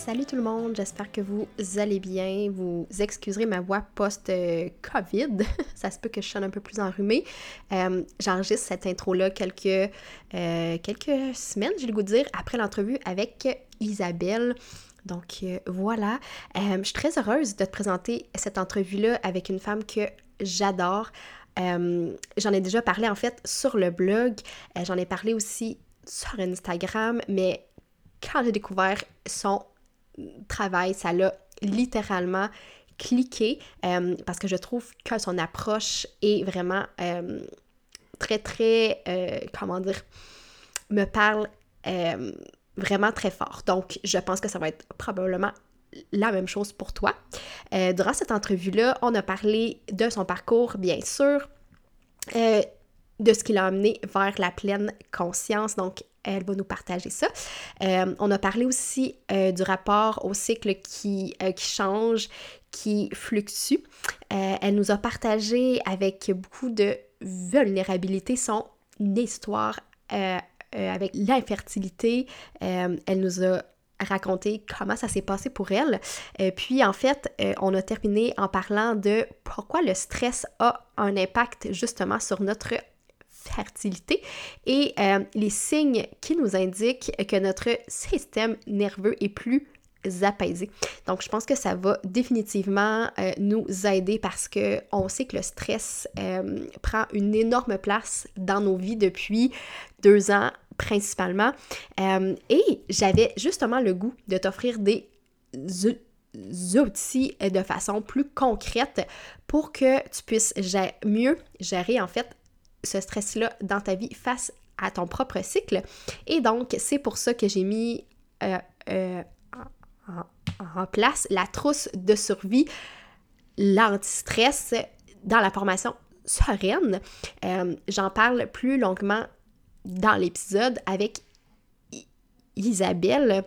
Salut tout le monde, j'espère que vous allez bien. Vous excuserez ma voix post-COVID. Ça se peut que je sonne un peu plus enrhumée. Euh, J'enregistre cette intro-là quelques, euh, quelques semaines, j'ai le goût de dire, après l'entrevue avec Isabelle. Donc euh, voilà, je suis très heureuse de te présenter cette entrevue-là avec une femme que j'adore. J'en ai déjà parlé en fait sur le blog, j'en ai parlé aussi sur Instagram, mais quand j'ai découvert son travail, ça l'a littéralement cliqué euh, parce que je trouve que son approche est vraiment euh, très, très, euh, comment dire, me parle vraiment très fort. Donc, je pense que ça va être probablement la même chose pour toi. Durant cette entrevue-là, on a parlé de son parcours, bien sûr, de ce qui l'a amené vers la pleine conscience. Donc, elle va nous partager ça. Euh, on a parlé aussi euh, du rapport au cycle qui, euh, qui change, qui fluctue. Elle nous a partagé avec beaucoup de vulnérabilité son histoire avec l'infertilité. Elle nous a raconté comment ça s'est passé pour elle. Puis en fait, on a terminé en parlant de pourquoi le stress a un impact justement sur notre fertilité et euh, les signes qui nous indiquent que notre système nerveux est plus apaisé. Donc, je pense que ça va définitivement euh, nous aider parce que on sait que le stress euh, prend une énorme place dans nos vies depuis deux ans principalement. Et j'avais justement le goût de t'offrir des outils de façon plus concrète pour que tu puisses mieux gérer en fait ce stress-là dans ta vie face à ton propre cycle. Et donc, c'est pour ça que j'ai mis euh, euh, en, place la trousse de survie, l'anti-stress dans la formation sereine. Euh, J'en parle plus longuement dans l'épisode avec Isabelle.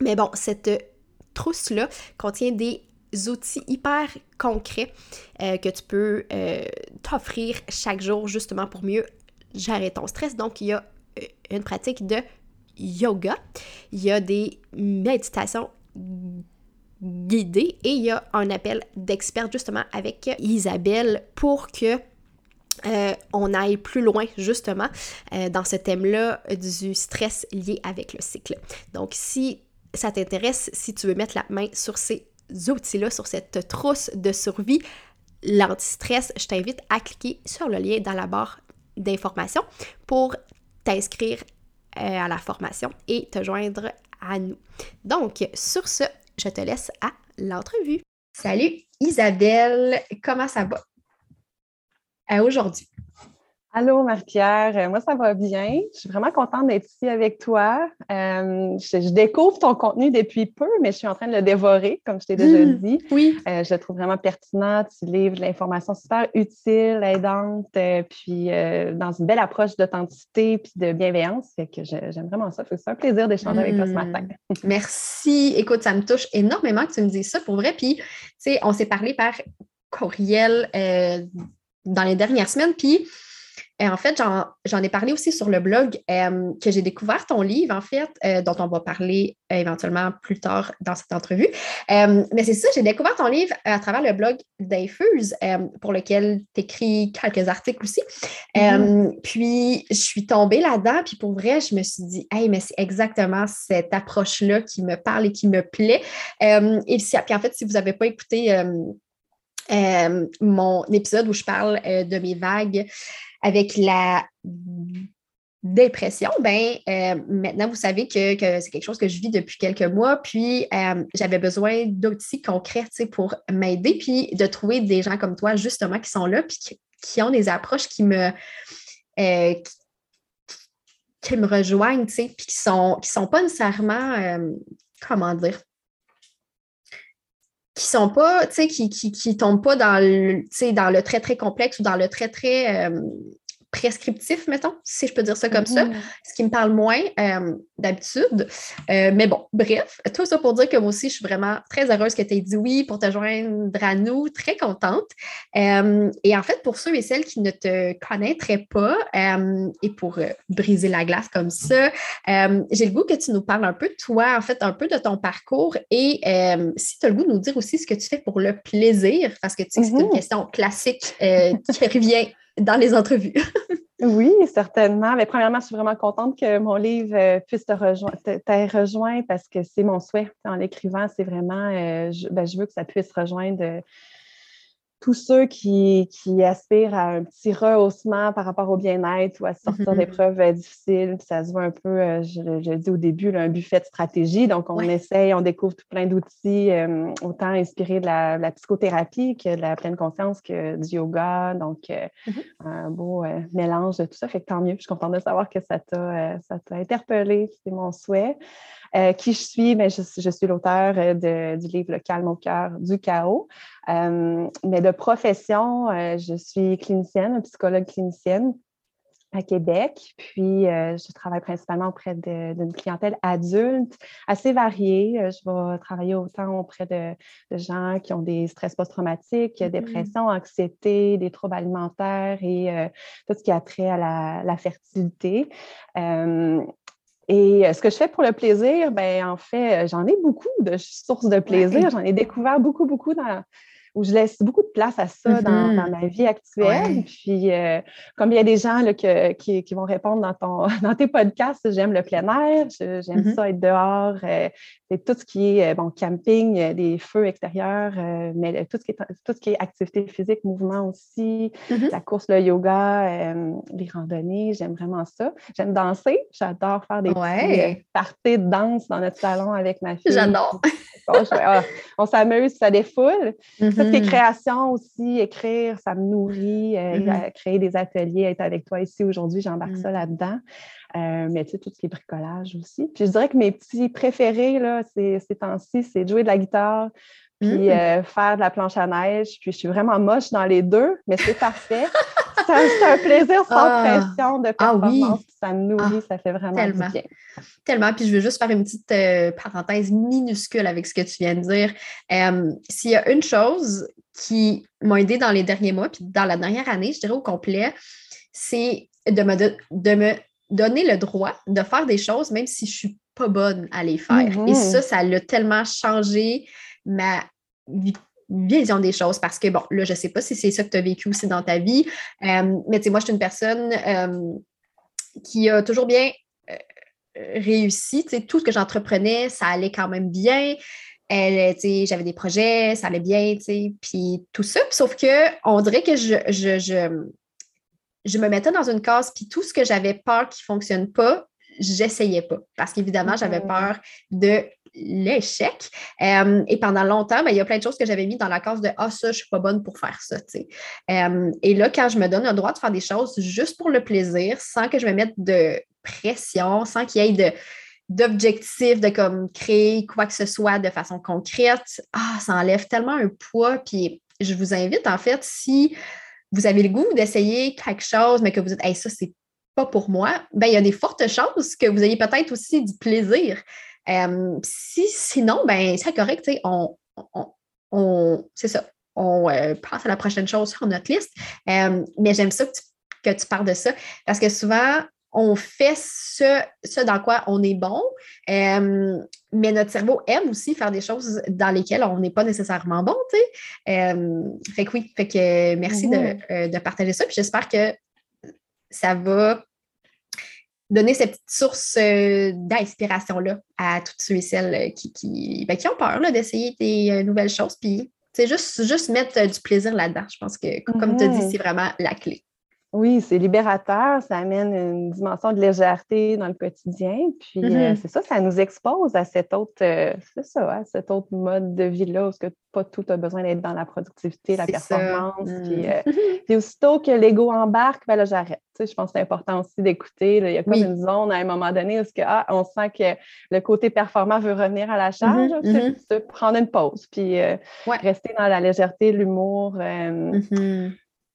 Mais bon, cette trousse-là contient des outils hyper concrets euh, que tu peux euh, t'offrir chaque jour justement pour mieux gérer ton stress. Donc, il y a euh, une pratique de yoga, il y a des méditations guidées et il y a un appel d'expert justement avec Isabelle pour que on aille plus loin justement dans ce thème-là du stress lié avec le cycle. Donc, si ça t'intéresse, si tu veux mettre la main sur ces outils-là, sur cette trousse de survie, l'anti-stress, je t'invite à cliquer sur le lien dans la barre d'informations pour t'inscrire euh, à la formation et te joindre à nous. Donc, sur ce, je te laisse à l'entrevue. Salut Isabelle, comment ça va? Euh, aujourd'hui? Allô, Marie-Pierre. Euh, Moi, ça va bien. Je suis vraiment contente d'être ici avec toi. Euh, je, je découvre ton contenu depuis peu, mais je suis en train de le dévorer, comme je t'ai déjà Mm. dit. Oui. Euh, je le trouve vraiment pertinent. Tu livres de l'information super utile, aidante, euh, puis dans une belle approche d'authenticité puis de bienveillance. Fait que j'aime vraiment ça. C'est un plaisir d'échanger avec toi ce Mm. matin. Merci. Écoute, ça me touche énormément que tu me dises ça pour vrai. Puis, tu sais, on s'est parlé par courriel dans les dernières semaines. Puis, en fait, j'en ai parlé aussi sur le blog que j'ai découvert ton livre, en fait, dont on va parler éventuellement plus tard dans cette entrevue. mais c'est ça, j'ai découvert ton livre à travers le blog d'Infuse, pour lequel tu écris quelques articles aussi. Mm-hmm. puis, je suis tombée là-dedans, puis pour vrai, je me suis dit, hey, mais c'est exactement cette approche-là qui me parle et qui me plaît. et puis, en fait, si vous n'avez pas écouté euh, mon épisode où je parle euh, de mes vagues avec la dépression, ben euh, maintenant vous savez que, c'est quelque chose que je vis depuis quelques mois, puis j'avais besoin d'outils concrets pour m'aider, puis de trouver des gens comme toi justement qui sont là, puis qui, ont des approches qui me qui, me rejoignent, puis qui sont qui sont pas nécessairement comment dire qui sont pas, tu sais, qui, qui, qui, tombent pas dans le, dans le très, très complexe ou dans le très, très euh, prescriptif, mettons, si je peux dire ça comme ça, mhm. ce qui me parle moins euh, d'habitude. Euh, mais bon, bref, tout ça pour dire que moi aussi, je suis vraiment très heureuse que tu aies dit oui pour te joindre à nous, très contente. Euh, et en fait, pour ceux et celles qui ne te connaîtraient pas, et pour briser la glace comme ça, j'ai le goût que tu nous parles un peu de toi, en fait, un peu de ton parcours et si tu as le goût de nous dire aussi ce que tu fais pour le plaisir, parce que tu sais, c'est une mhm. question classique qui revient dans les entrevues. oui, certainement. Mais premièrement, je suis vraiment contente que mon livre euh, puisse te rejoindre, t'aies rejoint parce que c'est mon souhait en l'écrivant. C'est vraiment, euh, ben, je, veux que ça puisse rejoindre euh, tous ceux qui, aspirent à un petit rehaussement par rapport au bien-être ou à sortir mm-hmm. d'épreuves euh, difficiles. ça se voit un peu, euh, je, l'ai dit au début, un buffet de stratégie. Donc, on essaye, on découvre tout plein d'outils, euh, autant inspirés de la, psychothérapie que de la pleine conscience que du yoga. Donc, mm-hmm. un beau mélange de tout ça. Fait que tant mieux. Je suis contente de savoir que ça t'a interpellé. C'est mon souhait. Euh, qui je suis? Mais je, suis l'auteur euh, du livre Le calme au cœur du chaos. Euh, mais de profession, je suis clinicienne, psychologue clinicienne à Québec. Puis, je travaille principalement auprès d'une clientèle adulte assez variée. Je vais travailler autant auprès de, gens qui ont des stress post-traumatiques, mm-hmm. dépression, anxiété, des troubles alimentaires et tout ce qui a trait à la, la fertilité. Et euh, ce que je fais pour le plaisir, ben en fait, euh, j'en ai beaucoup de sources de plaisir. J'en ai découvert beaucoup, beaucoup dans, où je laisse beaucoup de place à ça dans, mm-hmm. ma vie actuelle. Puis, euh, comme il y a des gens là, qui, qui, vont répondre dans, ton, dans tes podcasts, j'aime le plein air, j'aime mm-hmm. ça être dehors, euh, c'est tout ce qui est bon, camping, des feux extérieurs, euh, mais tout ce, qui est, tout ce qui est activité physique, mouvement aussi, mm-hmm. la course, le yoga, les randonnées, j'aime vraiment ça. J'aime danser, j'adore faire des parties de danse dans notre salon avec ma fille. J'adore. Ah, on s'amuse, ça défoule tes mm-hmm. créations aussi, écrire, ça me nourrit, euh, mm-hmm. créer des ateliers, être avec toi ici aujourd'hui, j'embarque mm. ça là-dedans. Euh, mais tu sais, tout ce qui est bricolage aussi. Puis je dirais que mes petits préférés, là, ces, ces temps-ci, c'est de jouer de la guitare, puis mm. euh, faire de la planche à neige. Puis je suis vraiment moche dans les deux, mais c'est parfait. c'est un, plaisir sans ah. pression de ah performance. Ça me nourrit, ah, ça fait vraiment tellement. bien. Tellement. Puis je veux juste faire une petite euh, parenthèse minuscule avec ce que tu viens de dire. Euh, s'il y a une chose qui m'a aidé dans les derniers mois, puis dans la dernière année, je dirais au complet, c'est de me, de me donner le droit de faire des choses, même si je ne suis pas bonne à les faire. Et mm-hmm. ça, ça l'a tellement changé ma vision des choses parce que, bon, là, je ne sais pas si c'est ça que tu as vécu aussi dans ta vie, euh, mais tu sais, moi, je suis une personne euh, qui a toujours bien euh, réussi. Tu sais, tout ce que j'entreprenais, ça allait quand même bien. j'avais des projets, ça allait bien, tu sais, puis tout ça. Sauf que on dirait que je, je, je, je me mettais dans une case, puis tout ce que j'avais peur qui ne fonctionne pas, j'essayais pas. Parce qu'évidemment, j'avais mmh. peur de l'échec. Euh, et pendant longtemps, ben, il y a plein de choses que j'avais mis dans la case de Ah, ça, je ne suis pas bonne pour faire ça. Euh, et là, quand je me donne le droit de faire des choses juste pour le plaisir, sans que je me mette de pression, sans qu'il y ait de d'objectifs de comme créer quoi que ce soit de façon concrète, ah, ça enlève tellement un poids. Puis je vous invite, en fait, si vous avez le goût d'essayer quelque chose, mais que vous dites, hey, ça, c'est pas pour moi, ben, il y a des fortes chances que vous ayez peut-être aussi du plaisir. Euh, si sinon, ben, c'est correct, on, on, c'est ça. On euh, passe à la prochaine chose sur notre liste. Euh, mais j'aime ça que tu parles de ça, parce que souvent, on fait ce, ce dans quoi on est bon, euh, mais notre cerveau aime aussi faire des choses dans lesquelles on n'est pas nécessairement bon, tu sais. Euh, fait que oui, fait que merci de, de, partager ça, puis j'espère que ça va donner cette petite source euh, d'inspiration-là à toutes ceux et celles euh, qui, qui, ben, qui ont peur d'essayer des euh, nouvelles choses. Puis, c'est juste, juste mettre du plaisir là-dedans. Je pense que, comme tu as dit, mhm. c'est vraiment la clé. Oui, c'est libérateur, ça amène une dimension de légèreté dans le quotidien. Puis euh, mm-hmm. c'est ça, ça nous expose à cet autre, euh, c'est ça, cet autre mode de vie-là où que pas tout a besoin d'être dans la productivité, la performance. Mm. Euh, puis, aussitôt que l'ego embarque, ben là, j'arrête. je pense que c'est important aussi d'écouter. Il y a comme une zone à un moment donné où que, ah, on sent que le côté performant veut revenir à la charge. Mm-hmm, mm-hmm. prendre une pause, puis rester dans la légèreté, l'humour.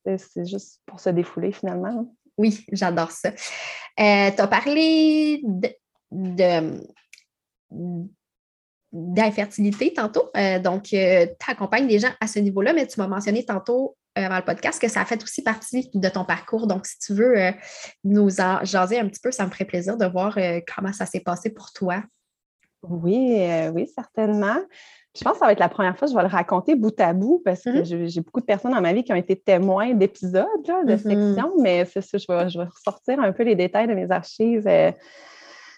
C'est juste pour se défouler finalement. Oui, j'adore ça. Euh, tu as parlé de, d'infertilité tantôt. Euh, donc, euh, tu accompagnes les gens à ce niveau-là, mais tu m'as mentionné tantôt avant le podcast que ça a fait aussi partie de ton parcours. Donc, si tu veux nous en jaser un petit peu, ça me ferait plaisir de voir comment ça s'est passé pour toi. Oui, oui, certainement. Je pense que ça va être la première fois que je vais le raconter bout à bout parce que mm-hmm. j'ai beaucoup de personnes dans ma vie qui ont été témoins d'épisodes, de mm-hmm. sections, mais c'est ça, je vais, je vais ressortir un peu les détails de mes archives euh,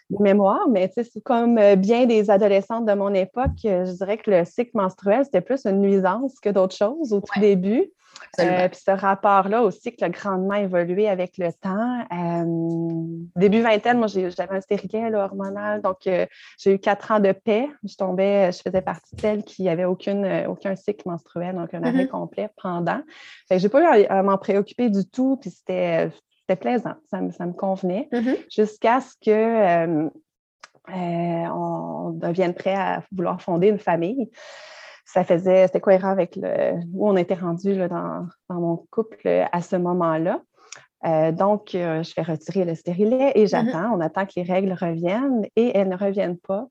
de mémoire. Mais c'est comme euh, bien des adolescentes de mon époque, je dirais que le cycle menstruel, c'était plus une nuisance que d'autres choses au tout début. Euh, puis ce rapport-là aussi qui a grandement évolué avec le temps. Euh, début vingtaine, moi, j'avais un stérilet hormonal, donc euh, j'ai eu quatre ans de paix. Je tombais, je faisais partie de celles qui n'avaient aucun cycle menstruel, donc un arrêt mm-hmm. complet pendant. Je n'ai pas eu à, m'en préoccuper du tout, puis c'était plaisant, ça me, ça me convenait, mm-hmm. jusqu'à ce que on devienne prêt à vouloir fonder une famille ça faisait, c'était cohérent avec le, où on était rendu dans, mon couple à ce moment-là. Euh, donc, euh, je fais retirer le stérilet et mm-hmm. j'attends. On attend que les règles reviennent et elles ne reviennent pas.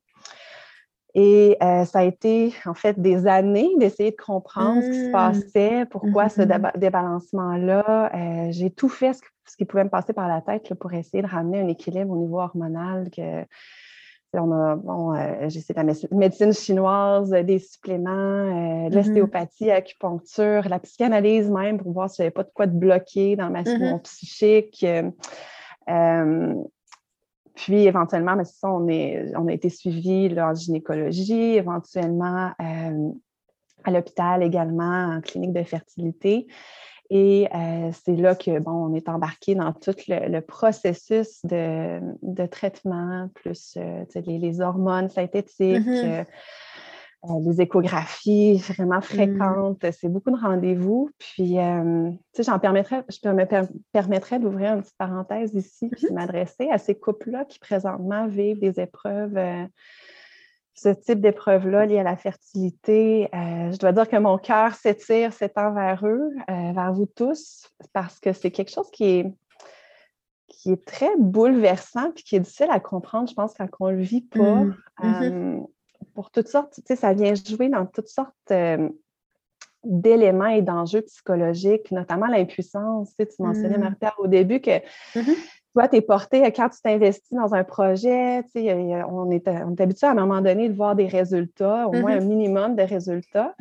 Et euh, ça a été en fait des années d'essayer de comprendre ce qui se mm. passait, pourquoi ce mm-hmm. débalancement-là. j'ai tout fait ce, qui pouvait me passer par la tête pour essayer de ramener un équilibre au niveau hormonal que, on a, bon, euh, j'ai la médecine chinoise, des suppléments, euh, mm-hmm. l'ostéopathie, l'acupuncture, la psychanalyse même pour voir s'il n'y avait pas de quoi de bloquer dans ma mm psychique. Euh, puis éventuellement, mais ça, on, est, on a été suivi en gynécologie, éventuellement à l'hôpital également, en clinique de fertilité. Et euh, c'est là que, bon, on est embarqué dans tout le, processus de, traitement, plus euh, les, hormones synthétiques, mm-hmm. euh, les échographies vraiment mm. fréquentes. C'est beaucoup de rendez-vous. Puis, tu sais, j'en permettrais, je me permettrais d'ouvrir une petite parenthèse ici, puis mm-hmm. m'adresser à ces couples-là qui présentement vivent des épreuves ce type d'épreuve-là liée à la fertilité, euh, je dois dire que mon cœur s'étire, s'étend vers eux, euh, vers vous tous, parce que c'est quelque chose qui est, qui est très bouleversant et qui est difficile à comprendre, je pense, quand on ne le vit pas. Mmh. Euh, mmh. pour toutes sortes, tu sais, ça vient jouer dans toutes sortes d'éléments et d'enjeux psychologiques, notamment l'impuissance. Tu, sais, tu mentionnais, mmh. Martha, au début que toi, tu es porté, quand tu t'investis dans un projet, on, est, on est habitué à un moment donné de voir des résultats, au moins un minimum de résultats.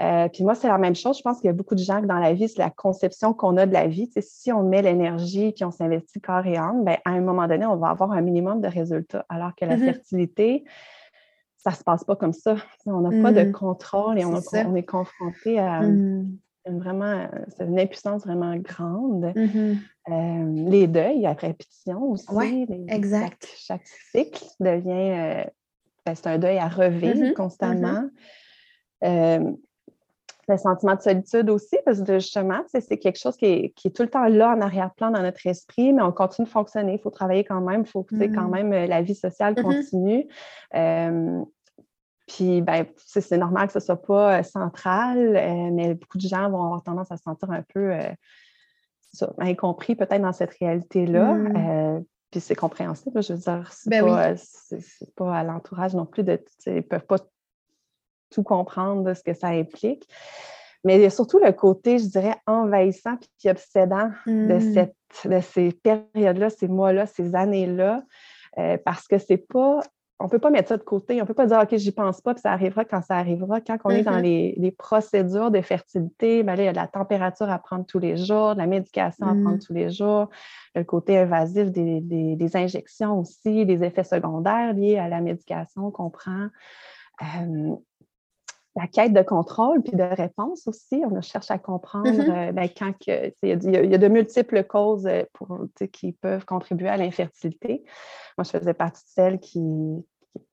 Euh, puis moi, c'est la même chose. Je pense qu'il y a beaucoup de gens que dans la vie, c'est la conception qu'on a de la vie. Si on met l'énergie puis on s'investit corps et âme, bien, à un moment donné, on va avoir un minimum de résultats. Alors que la fertilité, ça ne se passe pas comme ça. On n'a pas de mmh. contrôle et on, on, est confronté à mmh. Vraiment, c'est une impuissance vraiment grande. Mmh euh, les deuils après répétition aussi. Exact. Chaque, cycle devient, euh, ben, c'est un deuil à revivre constamment. le sentiment de solitude aussi, parce que justement, c'est quelque chose qui est, tout le temps là en arrière-plan dans notre esprit, mais on continue de fonctionner. Il faut travailler quand même, il faut que quand même la vie sociale continue. Puis, ben, c'est normal que ce ne soit pas euh, central, euh, mais beaucoup de gens vont avoir tendance à se sentir un peu euh, incompris peut-être dans cette réalité-là. Mmh. puis c'est compréhensible, je veux dire, c'est ben pas, pas, à l'entourage non plus de. Ils ne peuvent pas tout comprendre de ce que ça implique. Mais il y a surtout le côté, je dirais, envahissant puis obsédant de, hmm. cette, de ces périodes-là, ces mois-là, ces années-là, parce que c'est pas on ne peut pas mettre ça de côté. On ne peut pas dire, OK, j'y pense pas, puis ça arrivera quand ça arrivera. Quand on est dans mm-hmm. les, procédures de fertilité, ben là, il y a de la température à prendre tous les jours, de la médication à prendre mm. tous les jours, le côté invasif des, injections aussi, des effets secondaires liés à la médication qu'on prend. Euh, la quête de contrôle puis de réponse aussi. On cherche à comprendre mm-hmm. euh, ben, quand il y, a de multiples causes euh, pour, qui peuvent contribuer à l'infertilité. Moi, je faisais partie de celles qui,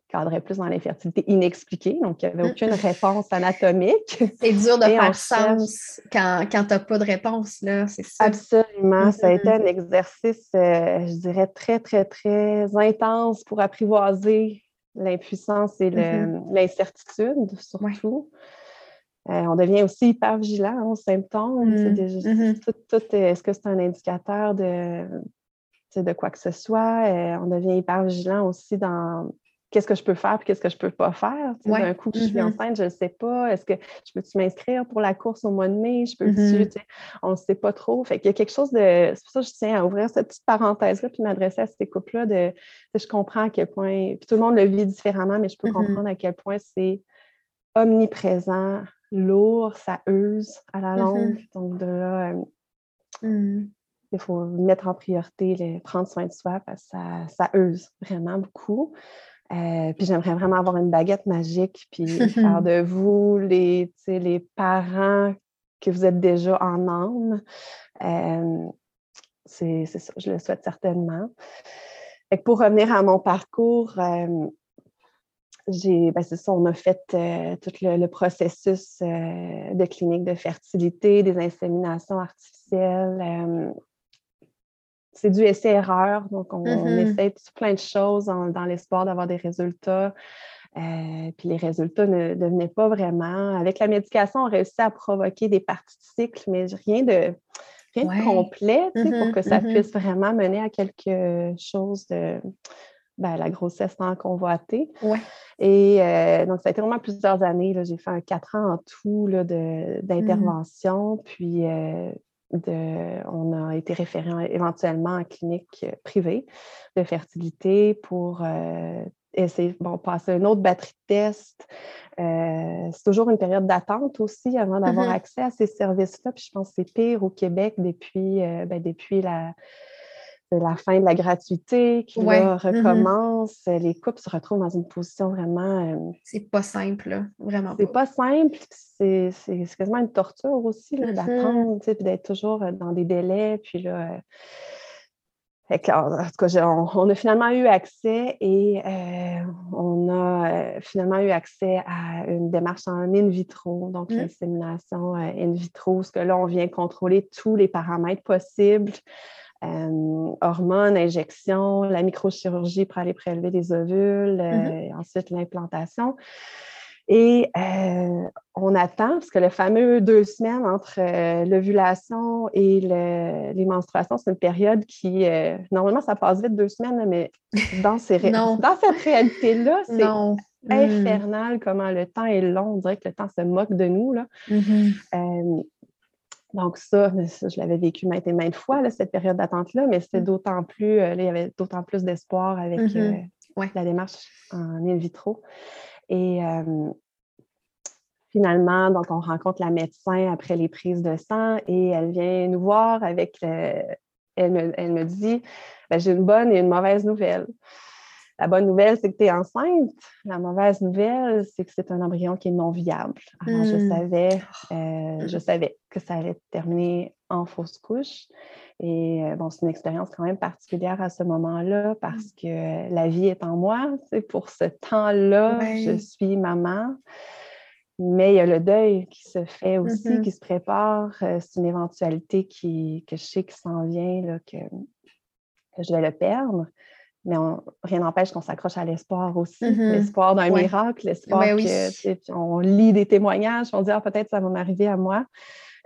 cadrait plus dans l'infertilité inexpliquée, donc il n'y avait mm. aucune réponse anatomique. C'est dur de faire sens quand, quand tu n'as pas de réponse, là, c'est ça. Absolument. Ça a été un exercice, euh, je dirais, très, très, très intense pour apprivoiser l'impuissance et mm-hmm. l'incertitude, surtout. Euh, on devient aussi hyper vigilant aux symptômes. Mm. Mm-hmm. Est-ce que c'est un indicateur de, de quoi que ce soit? Euh, on devient hyper vigilant aussi dans qu'est-ce que je peux faire et qu'est-ce que je ne peux pas faire. D'un coup, je suis mm-hmm. enceinte, je ne sais pas. Est-ce que je peux-tu m'inscrire pour la course au mois de mai? Je peux mm-hmm. On ne sait pas trop. Fait qu'il y a quelque chose de. C'est pour ça que je tiens à ouvrir cette petite parenthèse-là puis m'adresser à ces couples-là de, Je comprends à quel point. Puis tout le monde le vit différemment, mais je peux mm-hmm. comprendre à quel point c'est omniprésent, lourd, ça use à la longue. Donc de là. Euh, il faut mettre en priorité, prendre soin de soi parce que ça, ça use vraiment beaucoup. Euh, puis j'aimerais vraiment avoir une baguette magique, puis faire de vous les, les parents que vous êtes déjà en âme. Euh, c'est ça, je le souhaite certainement. Et pour revenir à mon parcours, euh, j'ai, ben c'est ça, on a fait tout le, processus de clinique de fertilité, des inséminations artificielles, c'est du essai-erreur. Donc, on, mm-hmm. essaie plein de choses dans l'espoir d'avoir des résultats. Euh, puis les résultats ne, venaient pas vraiment. Avec la médication, on réussit à provoquer des parties de cycle, mais rien de, rien complet pour mm-hmm, que ça mm-hmm. puisse vraiment mener à quelque chose de ben, la grossesse tant convoitée. Et euh, donc, ça a été vraiment plusieurs années. J'ai fait un quatre ans en tout d'intervention. Puis, euh, on a été référé éventuellement en clinique euh, privée de fertilité pour euh, essayer bon, passer une autre batterie de tests. Euh, c'est toujours une période d'attente aussi avant d'avoir mm-hmm. accès à ces services-là. Puis je pense que c'est pire au Québec depuis, ben, depuis la, la fin de la gratuité qui mm-hmm. recommence. Les couples se retrouvent dans une position vraiment. Euh, c'est pas simple, vraiment. C'est pas. simple. C'est quasiment une torture aussi mm-hmm. d'attendre, puis d'être toujours euh, dans des délais. Puis là. Euh, en tout cas, on, a finalement eu accès et on a finalement eu accès à une démarche en in vitro, donc mmh. l'insémination in vitro, ce que là, on vient contrôler tous les paramètres possibles euh, hormones, injections, la microchirurgie pour aller prélever les ovules, euh, mmh ensuite l'implantation. Et euh, on attend, parce que le fameux deux semaines entre l'ovulation et les menstruations, c'est une période qui, normalement, ça passe vite deux semaines, mais dans, ces dans cette réalité-là, c'est mmh. infernal comment le temps est long. On dirait que le temps se moque de nous. Là. Mmh donc, ça, je l'avais vécu maintes et maintes fois, cette période d'attente-là, mais c'était mmh. d'autant plus, euh, il y avait d'autant plus d'espoir avec mmh euh, la démarche en in vitro. Et finalement, donc, on rencontre la médecin après les prises de sang et elle vient nous voir avec, elle, me, dit, ben, j'ai une bonne et une mauvaise nouvelle. La bonne nouvelle, c'est que tu es enceinte. La mauvaise nouvelle, c'est que c'est un embryon qui est non viable. Alors, je, hmm. savais, euh, je savais que ça allait terminer en fausse couche. Et euh, bon, c'est une expérience quand même particulière à ce moment-là parce que la vie est en moi. C'est pour ce temps-là, je suis maman. Mais il y a le deuil qui se fait aussi, mm-hmm. qui se prépare. Euh, c'est une éventualité qui, que je sais qui s'en vient, là, que, que je vais le perdre mais rien n'empêche qu'on s'accroche à l'espoir aussi, mm-hmm. l'espoir d'un miracle, l'espoir que on lit des témoignages, on dit ah, peut-être ça va m'arriver à moi,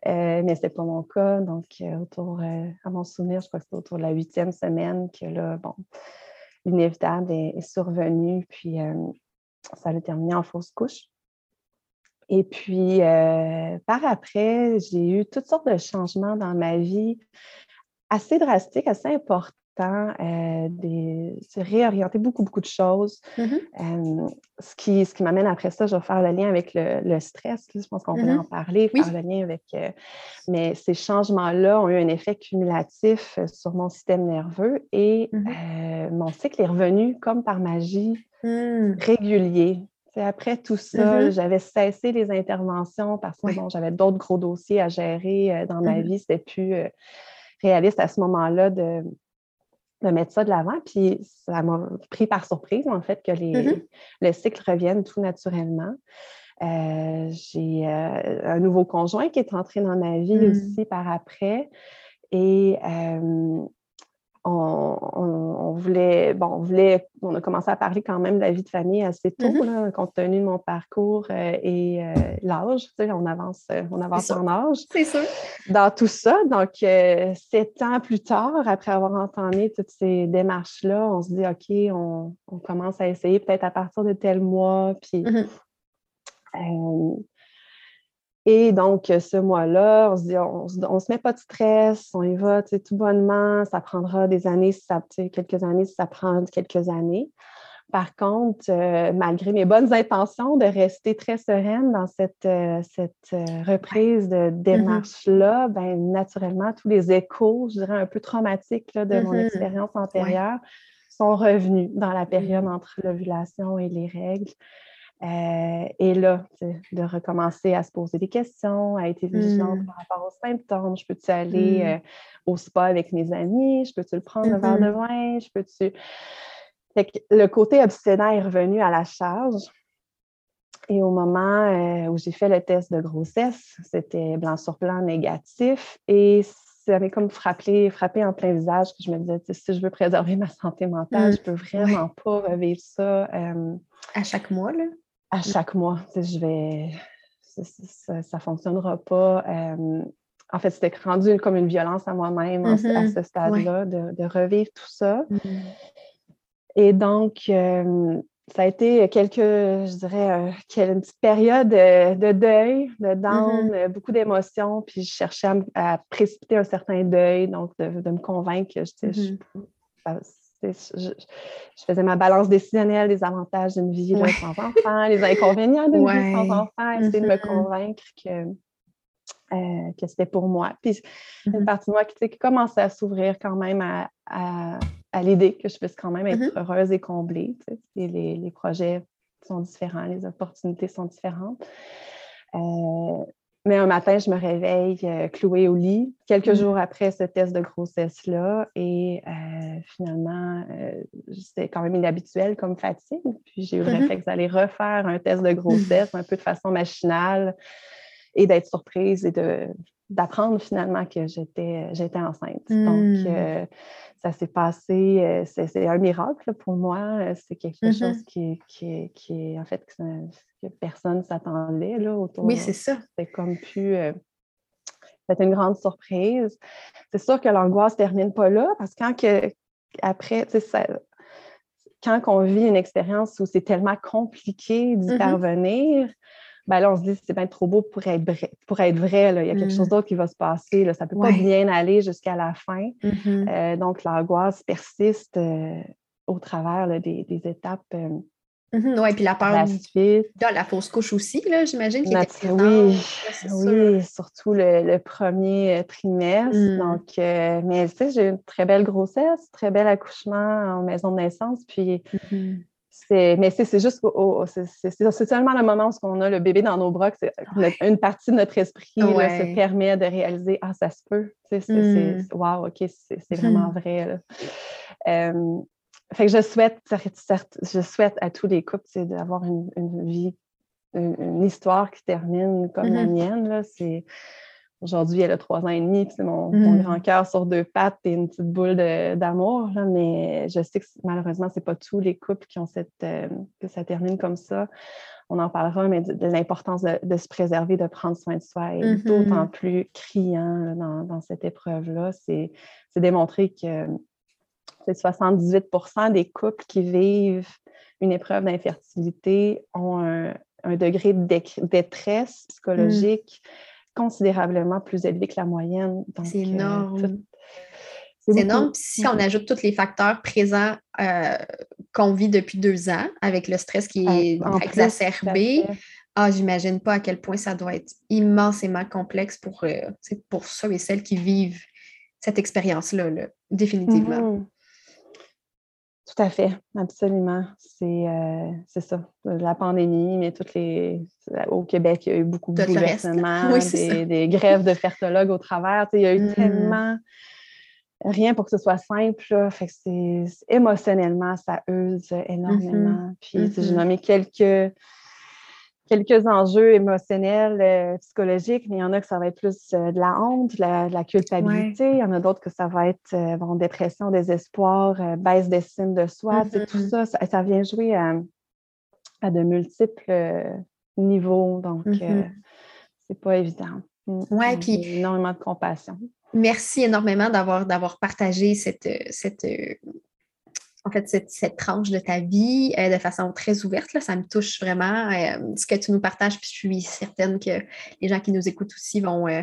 euh, mais ce n'est pas mon cas. Donc, euh, autour, euh, à mon souvenir, je crois que c'est autour de la huitième semaine que là, bon, l'inévitable est, survenu, puis ça a terminé en fausse couche. Et puis, euh, par après, j'ai eu toutes sortes de changements dans ma vie assez drastiques, assez importants. Euh, des, réorienter beaucoup, beaucoup de choses. Euh, ce qui, ce qui m'amène après ça, je vais faire le lien avec le, stress. je pense qu'on voulait mm-hmm. en parler, faire le lien avec. mais ces changements-là ont eu un effet cumulatif sur mon système nerveux et mm-hmm. mon cycle est revenu comme par magie mm. régulier après tout ça, j'avais cessé les interventions parce que bon, j'avais d'autres gros dossiers à gérer euh, dans ma vie. C'était plus euh, réaliste à ce moment-là de, de, mettre ça de l'avant. Puis ça m'a pris par surprise, en fait, que les, mm-hmm. le cycle revienne tout naturellement. Euh, j'ai un nouveau conjoint qui est entré dans ma vie mm. aussi par après. Et on, voulait, bon, on voulait, on a commencé à parler quand même de la vie de famille assez tôt, mm-hmm. compte tenu de mon parcours euh, et euh, l'âge. on avance, euh, on avance en âge. C'est sûr. Dans tout ça. Donc, sept ans plus tard, après avoir entendu toutes ces démarches-là, on se dit, OK, on, commence à essayer peut-être à partir de tel mois. Puis, mm-hmm. Et donc, ce mois-là, on se dit, on, se met pas de stress, on y va tout bonnement, ça prendra des années, ça, quelques années, si ça prend quelques années. Par contre, euh, malgré mes bonnes intentions de rester très sereine dans cette, euh, cette euh, reprise de mm-hmm. démarche-là, ben, naturellement, tous les échos, je dirais un peu traumatiques de mon mm-hmm. expérience antérieure, sont revenus dans la période entre l'ovulation et les règles. Euh, et là, de recommencer à se poser des questions, à être vigilante mmh. par rapport aux symptômes. Je peux-tu aller mmh. euh, au spa avec mes amis? Je peux-tu le prendre un verre de mmh vin? Je peux-tu? Le côté obstinant est revenu à la charge. Et au moment euh, où j'ai fait le test de grossesse, c'était blanc sur blanc négatif. Et ça m'avait comme frappé, frappé en plein visage que je me disais, si je veux préserver ma santé mentale, je peux vraiment pas revivre ça. à chaque mois, là? À chaque mois. Je vais. Ça ne fonctionnera pas. en fait, c'était rendu comme une violence à moi-même à mm-hmm. ce stade-là, de, revivre tout ça. Mm-hmm. Et donc, ça a été quelques, je dirais, une petite période de, deuil, de down, mm-hmm. beaucoup d'émotions. Puis je cherchais à, précipiter un certain deuil, donc de, me convaincre que je, je, faisais ma balance décisionnelle des avantages d'une vie sans enfant, les inconvénients d'une vie sans enfant, essayer de me mm-hmm. convaincre que, euh, que c'était pour moi. Puis une mm-hmm. partie de moi qui, qui commençait à s'ouvrir quand même à, à, l'idée que je puisse quand même être mm-hmm. heureuse et comblée. Et les, les, projets sont différents, les opportunités sont différentes. Euh, mais un matin, je me réveille euh, clouée au lit, quelques mmh. jours après ce test de grossesse-là. Et euh, finalement, euh, c'était quand même inhabituel comme fatigue. Puis j'ai eu le mmh réflexe d'aller refaire un test de grossesse un peu de façon machinale et d'être surprise et d'apprendre finalement que j'étais enceinte. Donc, mmh ça s'est passé, euh, c'est un miracle pour moi. Euh, c'est quelque mm-hmm. chose qui, qui, qui, en fait, que, personne ne s'attendait là, autour. Oui, c'est ça. C'était comme plus. Euh, c'était une grande surprise. C'est sûr que l'angoisse ne termine pas là parce que quand que, après, ça, quand on vit une expérience où c'est tellement compliqué d'y mm-hmm. parvenir, ben là, on se dit c'est bien trop beau pour être vrai. Pour être vrai Il y a quelque chose mm. d'autre qui va se passer. Là. Ça ne peut pas bien aller jusqu'à la fin. Mm-hmm. Euh, donc, l'angoisse persiste euh, au travers des, étapes. Euh, mm-hmm. Oui, puis la peur la suite. de la fausse couche aussi, j'imagine. Oui, oui surtout le, premier trimestre. Mm. Donc, mais tu sais, j'ai eu une très belle grossesse, très bel accouchement en maison de naissance. Puis, mm-hmm mais c'est juste, c'est seulement le moment où on a le bébé dans nos bras que une partie de notre esprit se permet de réaliser Ah, ça se peut. C'est mm. wow, OK, c'est vraiment mm. vrai. fait que je souhaite, je souhaite à tous les couples d'avoir une, vie, une, histoire qui termine comme la mm-hmm. mienne. C'est Aujourd'hui, elle a trois ans et demi, c'est mon, mon, mm. grand cœur sur deux pattes et une petite boule d'amour. Mais je sais que malheureusement, ce n'est pas tous les couples qui ont cette euh, que ça termine comme ça. On en parlera, mais de, l'importance de, se préserver, de prendre soin de soi est mm-hmm. d'autant plus criant dans, cette épreuve-là. C'est démontré que 78% des couples qui vivent une épreuve d'infertilité ont un, un degré de détresse psychologique considérablement plus élevé que la moyenne. C'est énorme. C'est énorme. si on ajoute tous les facteurs présents qu'on vit depuis deux ans, avec le stress qui est exacerbé, ah, j'imagine pas à quel point ça doit être immensément complexe pour, euh, pour ceux et celles qui vivent cette expérience-là, définitivement. Mm-hmm. Tout à fait, absolument. Euh, c'est ça. La pandémie, mais toutes les. Au Québec, il y a eu beaucoup de bouleversements, des, grèves de fertologues au travers. Il y a eu mm-hmm. tellement rien pour que ce soit simple. Fait que c'est émotionnellement, ça use énormément. Mm-hmm. Puis j'ai nommé quelques quelques enjeux émotionnels, euh, psychologiques, mais il y en a que ça va être plus euh, de la honte, de la, culpabilité. Il y en a d'autres que ça va être euh, dépression, désespoir, baisse d'estime de soi. Tout mm-hmm. ça, ça, vient jouer à, de multiples niveaux. Donc, mm-hmm. c'est pas évident. Mm, oui, puis. Énormément de compassion. Merci énormément d'avoir partagé cette, cette en fait, cette, tranche de ta vie euh, de façon très ouverte. Là, ça me touche vraiment euh, ce que tu nous partages. Puis je suis certaine que les gens qui nous écoutent aussi vont, euh,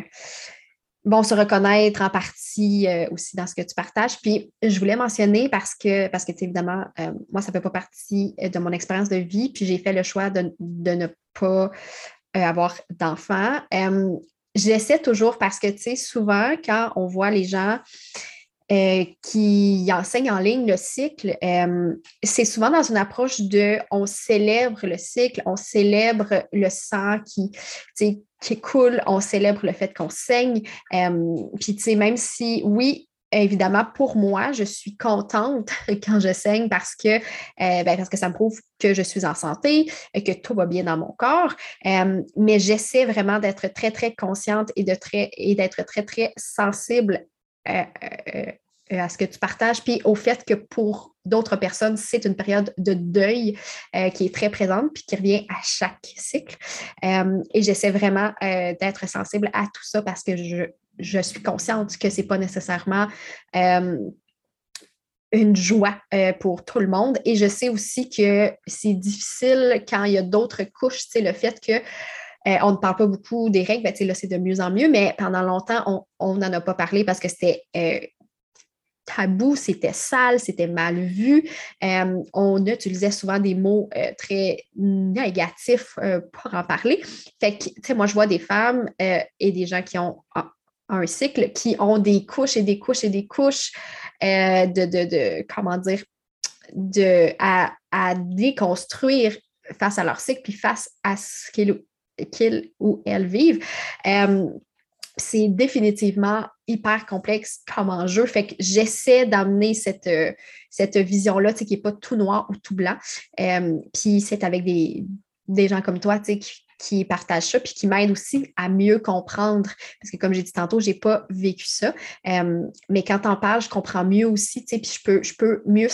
vont se reconnaître en partie aussi dans ce que tu partages. Puis je voulais mentionner parce que, parce que évidemment, moi, ça ne fait pas partie de mon expérience de vie. Puis j'ai fait le choix de, de ne pas avoir d'enfants. J'essaie toujours parce que, tu sais, souvent, quand on voit les gens euh, qui enseigne en ligne le cycle, euh, c'est souvent dans une approche de on célèbre le cycle, on célèbre le sang qui, qui coule, on célèbre le fait qu'on saigne. Euh, puis, tu sais, même si, oui, évidemment, pour moi, je suis contente quand je saigne parce que, ben, parce que ça me prouve que je suis en santé, que tout va bien dans mon corps. mais j'essaie vraiment d'être très, très consciente et, de très, et d'être très, très sensible euh, à ce que tu partages, puis au fait que pour d'autres personnes, c'est une période de deuil euh, qui est très présente, puis qui revient à chaque cycle. Euh, et j'essaie vraiment d'être sensible à tout ça parce que je, suis consciente que ce n'est pas nécessairement une joie pour tout le monde. Et je sais aussi que c'est difficile quand il y a d'autres couches, c'est le fait que on ne parle pas beaucoup des règles, ben, là, c'est de mieux en mieux, mais pendant longtemps, on n'en a pas parlé parce que c'était tabou, c'était sale, c'était mal vu. Euh, on utilisait souvent des mots euh, très négatifs euh, pour en parler. Fait que, moi, je vois des femmes et des gens qui ont un cycle, qui ont des couches et des couches et des couches de, de, comment dire, de, à, déconstruire face à leur cycle, puis face à ce qu'ils ou elles vivent c'est définitivement hyper complexe comme enjeu. Fait que j'essaie d'amener cette, euh, cette vision-là, qui n'est pas tout noir ou tout blanc. Euh, puis c'est avec des, gens comme toi, qui, qui partagent ça, puis qui m'aident aussi à mieux comprendre. Parce que comme j'ai dit tantôt, je n'ai pas vécu ça. Euh, mais quand on parle, je comprends mieux aussi, puis je peux, je peux mieux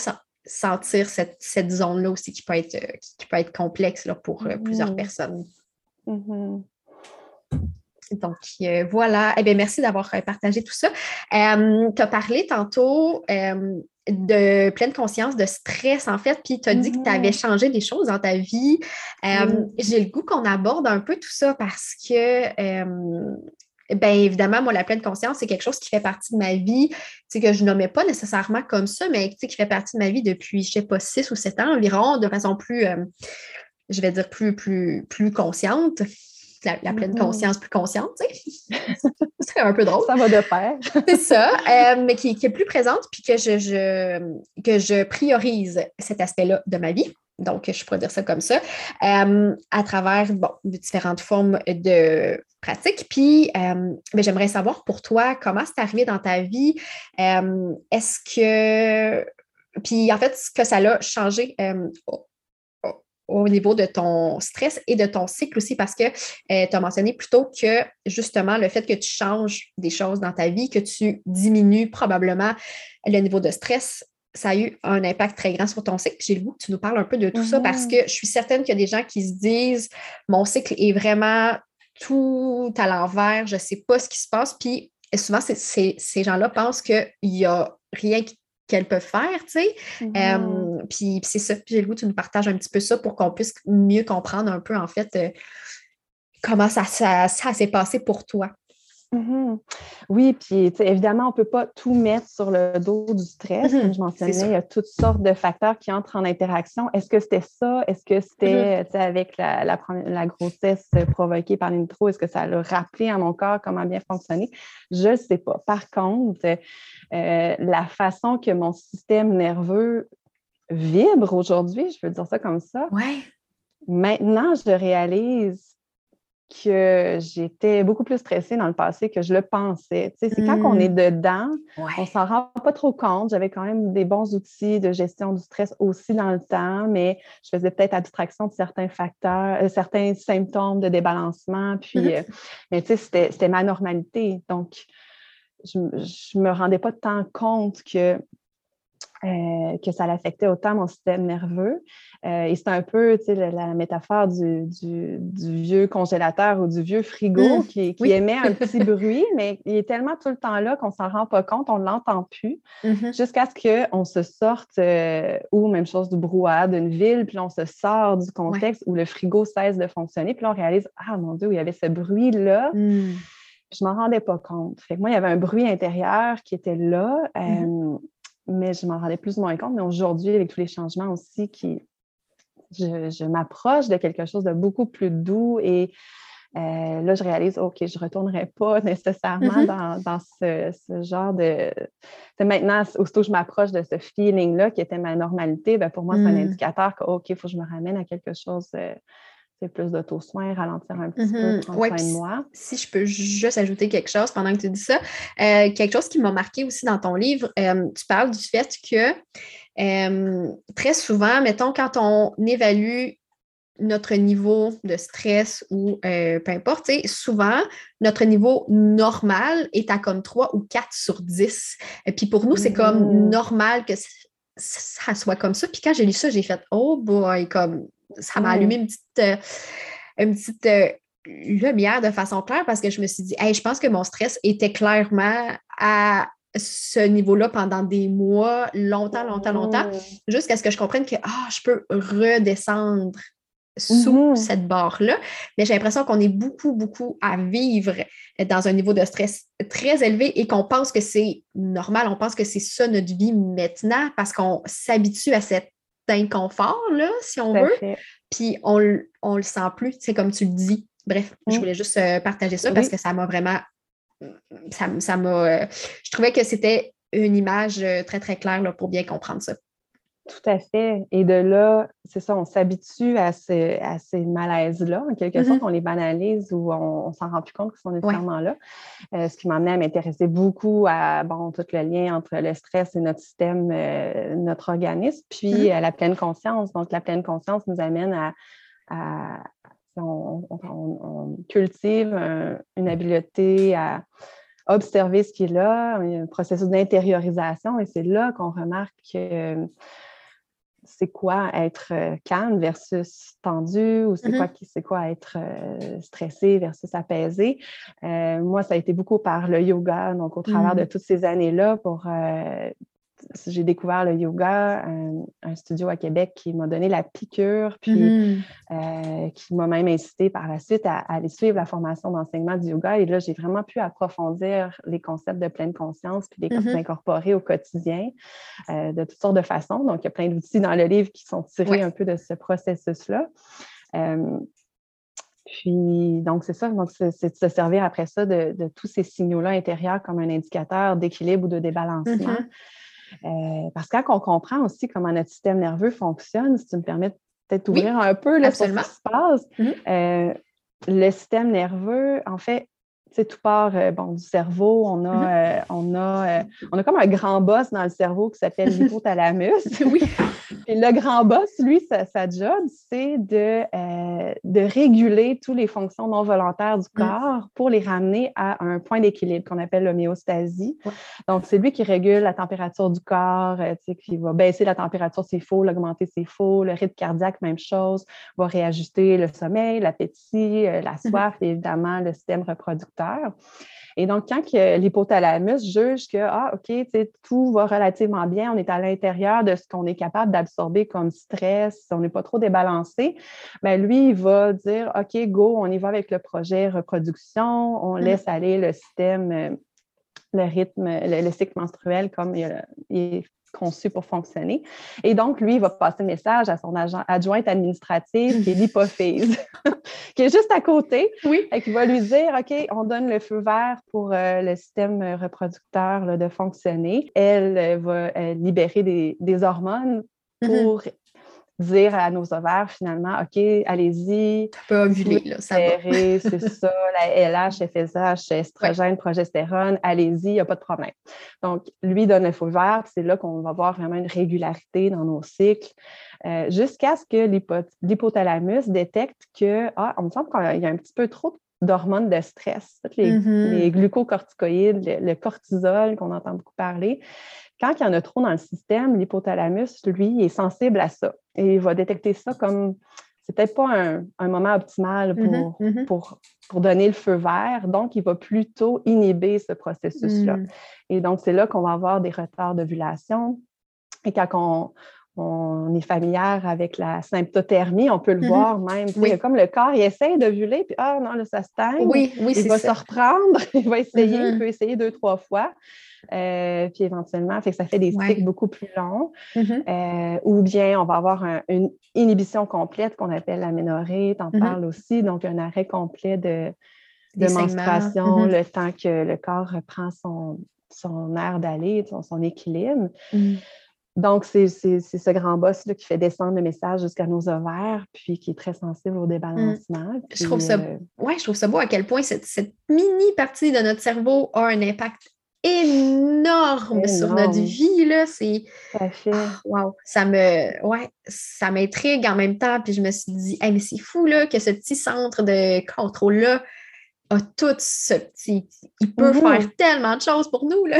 sentir cette, zone-là aussi qui peut être, qui, peut être complexe là, pour plusieurs mmh. personnes. Mmh donc, euh, voilà. Eh bien, merci d'avoir euh, partagé tout ça. Euh, tu as parlé tantôt de pleine conscience, de stress, en fait, puis tu as dit que tu avais changé des choses dans ta vie. J'ai le goût qu'on aborde un peu tout ça parce que Bien évidemment, moi, la pleine conscience, c'est quelque chose qui fait partie de ma vie, que je nommais pas nécessairement comme ça, mais qui fait partie de ma vie depuis, je ne sais pas, six ou sept ans environ, de façon plus, je vais dire, plus, plus, plus consciente la, pleine mm-hmm. conscience plus consciente, tu sais. C'est un peu drôle. Ça va de pair. c'est ça, euh, mais qui, est plus présente, puis que je, que je priorise cet aspect-là de ma vie. Donc, je pourrais dire ça comme ça, euh, à travers bon, différentes formes de pratiques. Puis, euh, ben, j'aimerais savoir pour toi, comment c'est arrivé dans ta vie? Est-ce que. Puis, en fait, ce que ça a changé au niveau de ton stress et de ton cycle aussi, parce que euh, tu as mentionné plutôt que justement le fait que tu changes des choses dans ta vie, que tu diminues probablement le niveau de stress, ça a eu un impact très grand sur ton cycle. J'ai le goût que tu nous parles un peu de tout ça parce mm-hmm. que je suis certaine qu'il y a des gens qui se disent mon cycle est vraiment tout à l'envers, je ne sais pas ce qui se passe. Puis souvent, ces gens-là pensent qu'il n'y a rien qui qu'elles peuvent faire, tu sais. Puis, c'est ça, j'ai le goût que tu nous partages un petit peu ça pour qu'on puisse mieux comprendre un peu, en fait, comment ça, ça s'est passé pour toi. Mhm. Oui, puis évidemment, on ne peut pas tout mettre sur le dos du stress. Comme mhm. je mentionnais, il y a toutes sortes de facteurs qui entrent en interaction. Est-ce que c'était ça? Est-ce que c'était mhm. avec la, la, grossesse provoquée par l'intro? Est-ce que ça a rappelé à mon corps comment bien fonctionner? Je ne sais pas. Par contre, euh, la façon que mon système nerveux vibre aujourd'hui, je veux dire ça comme ça. Ouais. Maintenant, je réalise que j'étais beaucoup plus stressée dans le passé que je le pensais. c'est quand on est mmh. dedans, on s'en rend pas trop compte. J'avais quand même des bons outils de gestion du stress aussi dans le temps, mais je faisais peut-être abstraction de certains facteurs, euh, certains symptômes de débalancement. Puis, mmh. euh, mais tu sais, c'était ma normalité. Donc, je ne me rendais pas tant compte que euh, que ça l'affectait autant mon système nerveux. Euh, et c'est un peu la, la, métaphore du, vieux congélateur ou du vieux frigo mmh. qui, émet un petit bruit, mais il est tellement tout le temps là qu'on ne s'en rend pas compte, on ne l'entend plus, mmh jusqu'à ce qu'on se sorte, euh, ou même chose du brouhaha d'une ville, puis on se sort du contexte où le frigo cesse de fonctionner, puis on réalise, ah mon Dieu, il y avait ce bruit-là. Mmh. Je ne m'en rendais pas compte. Fait moi, il y avait un bruit intérieur qui était là mais je m'en rendais plus ou moins compte. Mais aujourd'hui, avec tous les changements aussi, qui, je, m'approche de quelque chose de beaucoup plus doux et euh, là, je réalise, OK, je ne retournerai pas nécessairement mm-hmm. dans, ce, genre de. Maintenant, aussitôt que je m'approche de ce feeling-là qui était ma normalité, ben, pour moi, c'est un mm. indicateur que, OK, il faut que je me ramène à quelque chose euh, c'est plus d'auto-soin, ralentir un petit peu, mm-hmm. prendre soin de moi. Si je peux juste ajouter quelque chose pendant que tu dis ça, euh, quelque chose qui m'a marqué aussi dans ton livre, euh, tu parles du fait que euh, très souvent, mettons, quand on évalue notre niveau de stress ou peu importe, souvent, notre niveau normal est à comme 3 ou 4 sur 10. Et puis pour nous, c'est comme mm. normal que ça soit comme ça. Puis quand j'ai lu ça, j'ai fait Oh boy, comme ça m'a allumé une petite, euh, une petite euh, lumière de façon claire parce que je me suis dit, hey, je pense que mon stress était clairement à ce niveau-là pendant des mois, longtemps, longtemps, longtemps, jusqu'à ce que je comprenne que ah, je peux redescendre sous mm-hmm. cette barre-là. Mais j'ai l'impression qu'on est beaucoup, beaucoup à vivre dans un niveau de stress très élevé et qu'on pense que c'est normal, on pense que c'est ça notre vie maintenant parce qu'on s'habitue à cette d'inconfort, là, si on veut. Puis on, on le sent plus, c'est comme tu le dis. Bref, je mm. voulais juste euh, partager ça parce que ça m'a vraiment. Ça, m'a. Euh, je trouvais que c'était une image euh, très, très claire là, pour bien comprendre ça. Tout à fait. Et de là, c'est ça, on s'habitue à, ces, à ces malaises-là. En quelque sorte, mm-hmm. on les banalise ou on, ne s'en rend plus compte qu'ils sont nécessairement là. Euh, ce qui m'a amené à m'intéresser beaucoup à bon, tout le lien entre le stress et notre système, euh, notre organisme, puis mm-hmm. à la pleine conscience. Donc, la pleine conscience nous amène à. on, cultive une habileté à observer ce qui est là, un processus d'intériorisation, et c'est là qu'on remarque que c'est quoi être euh, calme versus tendu ou c'est quoi, mm-hmm. quoi être euh, stressé versus apaisé? Euh, moi, ça a été beaucoup par le yoga, donc au travers de mm. toutes ces années-là pour j'ai découvert le yoga, un, studio à Québec qui m'a donné la piqûre, puis mm-hmm. euh, qui m'a même incité par la suite à, aller suivre la formation d'enseignement du yoga. Et là, j'ai vraiment pu approfondir les concepts de pleine conscience, puis les mm-hmm. incorporer au quotidien euh, de toutes sortes de façons. Donc, il y a plein d'outils dans le livre qui sont tirés un peu de ce processus-là. Euh, puis, donc, c'est ça. Donc, c'est de se servir après ça de, tous ces signaux-là intérieurs comme un indicateur d'équilibre ou de débalancement. Mm-hmm. Euh, parce que quand on comprend aussi comment notre système nerveux fonctionne, si tu me permets peut-être d'ouvrir un peu là, sur ce qui se passe, mm-hmm. euh, le système nerveux, en fait, tout part euh, bon, du cerveau. On a, mm-hmm. on, a, on a comme un grand boss dans le cerveau qui s'appelle l'hypothalamus. oui. Et le grand boss, lui, sa, job, c'est de, euh, de réguler toutes les fonctions non volontaires du mm. corps pour les ramener à un point d'équilibre qu'on appelle l'homéostasie. Donc, c'est lui qui régule la température du corps, euh, qui va baisser la température s'il faut, l'augmenter s'il faut, le rythme cardiaque, même chose, va réajuster le sommeil, l'appétit, euh, la mm-hmm. soif et évidemment le système reproductif. Et donc, quand l'hypothalamus juge que, ah, OK, tout va relativement bien, on est à l'intérieur de ce qu'on est capable d'absorber comme stress, on n'est pas trop débalancé, bien, lui, il va dire, OK, go, on y va avec le projet reproduction, on mmh. laisse aller le système euh, le rythme, le, cycle menstruel comme il, est conçu pour fonctionner. Et donc, lui, il va passer le message à son agent, adjointe administrative, qui est l'hypophyse, qui est juste à côté. Oui. Et qui va lui dire OK, on donne le feu vert pour euh, le système reproducteur de fonctionner. Elle euh, va euh, libérer des, des hormones mm-hmm. pour dire à nos ovaires finalement, OK, allez-y. Pas ovuler, là, ça C'est ça, la LH, FSH, estrogène, progestérone, allez-y, il n'y a pas de problème. Donc, lui donne un feu vert, c'est là qu'on va voir vraiment une régularité dans nos cycles, euh, jusqu'à ce que l'hypothalamus détecte que, ah, on me semble qu'il y a un petit peu trop d'hormones de stress, les, mm-hmm. les glucocorticoïdes, le cortisol qu'on entend beaucoup parler. Quand il y en a trop dans le système, l'hypothalamus, lui, est sensible à ça et il va détecter ça comme c'est peut-être pas un, moment optimal mm-hmm, mm-hmm. pour, pour, donner le feu vert, donc il va plutôt inhiber ce processus-là. Mm. Et donc, c'est là qu'on va avoir des retards d'ovulation. Et quand on, est familière avec la symptothermie, on peut le mm-hmm. voir même. Comme le corps, il essaie d'ovuler, puis ah non, là, ça se Oui, oui, il va se reprendre, il va essayer, il peut essayer deux, trois fois. Euh, puis éventuellement, fait que ça fait des cycles beaucoup plus longs. Mm-hmm. Euh, ou bien on va avoir une inhibition complète qu'on appelle l'aménorrhée, tu en mm-hmm. parles aussi, donc un arrêt complet de, menstruation, mm-hmm. le temps que le corps reprend son, son air d'aller, son, équilibre. Donc, c'est ce grand boss là, qui fait descendre le message jusqu'à nos ovaires, puis qui est très sensible au débalancement. je, trouve ça, euh, ouais, je trouve ça beau à quel point cette, cette, mini partie de notre cerveau a un impact énorme, sur notre vie. Là. C'est. Ah, wow. Ça me. Ouais, ça m'intrigue en même temps. Puis je me suis dit, mais c'est fou là, que ce petit centre de contrôle-là a tout ce petit. Il peut mm-hmm. faire tellement de choses pour nous. Là.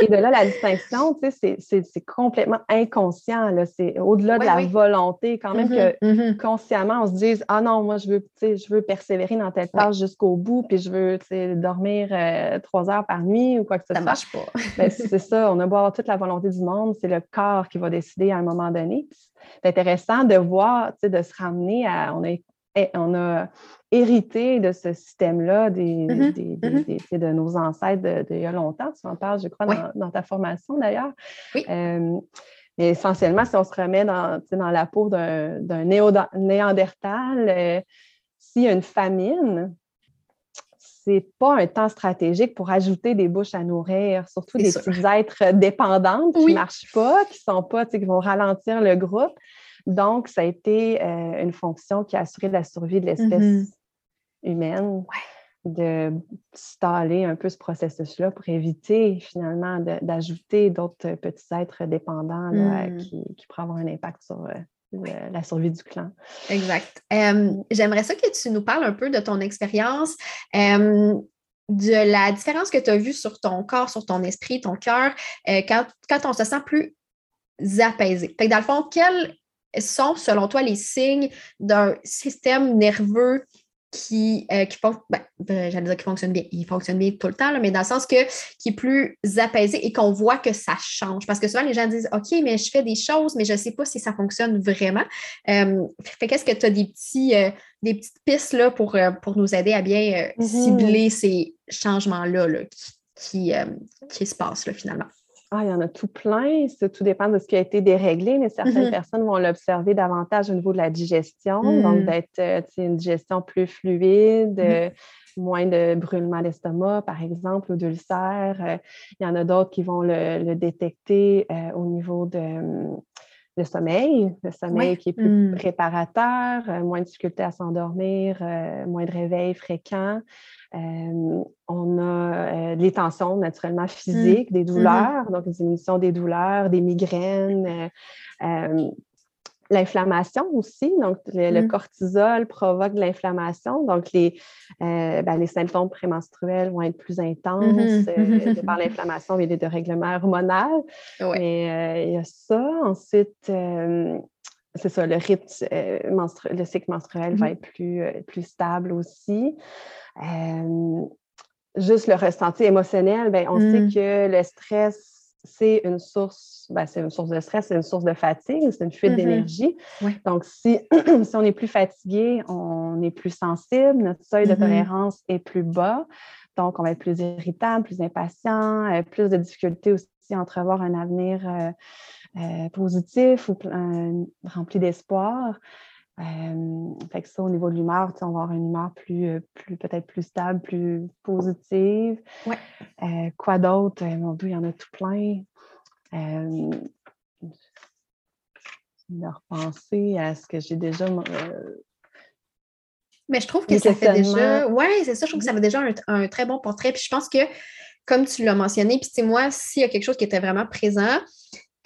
Et de là, la distinction, tu sais, c'est complètement inconscient. C'est au-delà de la volonté, quand même, mm-hmm, que mm-hmm. consciemment, on se dise Ah non, moi, je veux, je veux persévérer dans telle tâche jusqu'au bout, puis je veux dormir euh, trois heures par nuit ou quoi que ce soit. Ça marche pas. Ben, c'est ça, on a beau avoir toute la volonté du monde, c'est le corps qui va décider à un moment donné. C'est intéressant de voir, de se ramener à. On a on a hérité de ce système-là mm-hmm. Mm-hmm. de nos ancêtres d'il y a longtemps. Tu en parles, je crois, dans, ta formation d'ailleurs. Euh, mais essentiellement, si on se remet dans, la peau d'un néandertal, euh, s'il y a une famine, c'est pas un temps stratégique pour ajouter des bouches à nourrir, surtout des petits êtres dépendants qui ne marchent pas, qui sont pas, qui vont ralentir le groupe. Donc, ça a été euh, une fonction qui a assuré la survie de l'espèce mm-hmm. humaine. de staller un peu ce processus-là pour éviter finalement d'ajouter d'autres petits êtres dépendants mm. qui, pourraient avoir un impact sur euh, la survie du clan. Exact. J'aimerais ça que tu nous parles un peu de ton expérience. de la différence que tu as vue sur ton corps, sur ton esprit, ton cœur, euh, quand, quand, on se sent plus apaisé. Fait que dans le fond, quel sont, selon toi, les signes d'un système nerveux qui, euh, qui, ben, ben, dire qui fonctionne bien. Il fonctionne bien tout le temps, mais dans le sens que qui est plus apaisé et qu'on voit que ça change. Parce que souvent, les gens disent OK, mais je fais des choses, mais je ne sais pas si ça fonctionne vraiment. Euh, qu'est-ce que tu as des, petits, euh, des petites pistes là, pour, pour nous aider à bien mm-hmm. cibler ces changements-là qui, qui, se passent là, finalement? Ah, il y en a tout plein. tout dépend de ce qui a été déréglé, mais certaines mm-hmm. personnes vont l'observer davantage au niveau de la digestion, donc mm. d'être euh, une digestion plus fluide, mm-hmm. euh, moins de brûlement d'estomac, par exemple, ou d'ulcère. Euh, il y en a d'autres qui vont le, détecter au niveau de le sommeil, le sommeil qui est plus mm. réparateur, moins de difficulté à s'endormir, moins de réveil fréquent. Euh, on a euh, les tensions naturellement mmh. physiques, des mmh douleurs, donc des émissions des douleurs, des migraines, euh, l'inflammation aussi. Donc, le, mmh. cortisol provoque de l'inflammation. Donc, les, ben, les symptômes prémenstruels vont être plus intenses par l'inflammation et les dérèglements hormonaux. Mais il y a ça. Ensuite, c'est ça, le rythme, le cycle menstruel va être plus, plus stable aussi. juste le ressenti émotionnel, ben, on sait que le stress, c'est une source, ben, c'est une source de stress, c'est une source de fatigue, c'est une fuite Mhm. d'énergie. Donc, si, si on est plus fatigué, on est plus sensible, notre seuil de Mhm. tolérance est plus bas. Donc, on va être plus irritable, plus impatient, euh, plus de difficultés aussi à entrevoir un avenir euh, euh, positif ou rempli d'espoir. Euh, fait que ça, au niveau de l'humeur, on va avoir une humeur plus, euh, plus peut-être plus stable, plus positive. Ouais. Euh, quoi d'autre? Euh, mon Dieu, il y en a tout plein. Euh, vais repenser à ce que j'ai déjà. Mais je trouve que ça fait déjà. Ouais, c'est ça. Je trouve que ça fait déjà un, un très bon portrait. Puis je pense que, comme tu l'as mentionné, puis tu sais, moi, s'il y a quelque chose qui était vraiment présent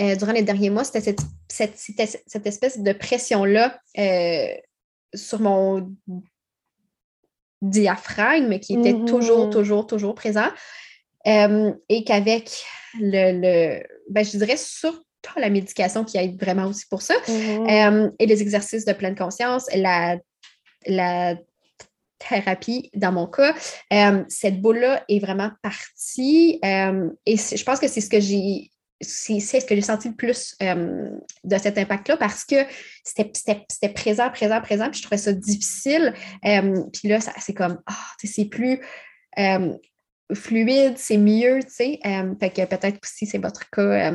euh, durant les derniers mois, c'était cette, cette, espèce de pression-là euh, sur mon diaphragme qui était toujours, toujours, toujours présent. Euh, et qu'avec le, le ben, je dirais surtout la médication qui aide vraiment aussi pour ça, mhm. euh, et les exercices de pleine conscience, la, la thérapie dans mon cas, cette boule-là est vraiment partie. et je pense que c'est ce que j'ai. C'est ce que j'ai senti le plus euh, de cet impact-là parce que c'était présent, présent, présent, puis je trouvais ça difficile. Euh, puis là, c'est comme, ah, c'est plus euh, fluide, c'est mieux, tu sais. Fait que peut-être aussi c'est votre cas,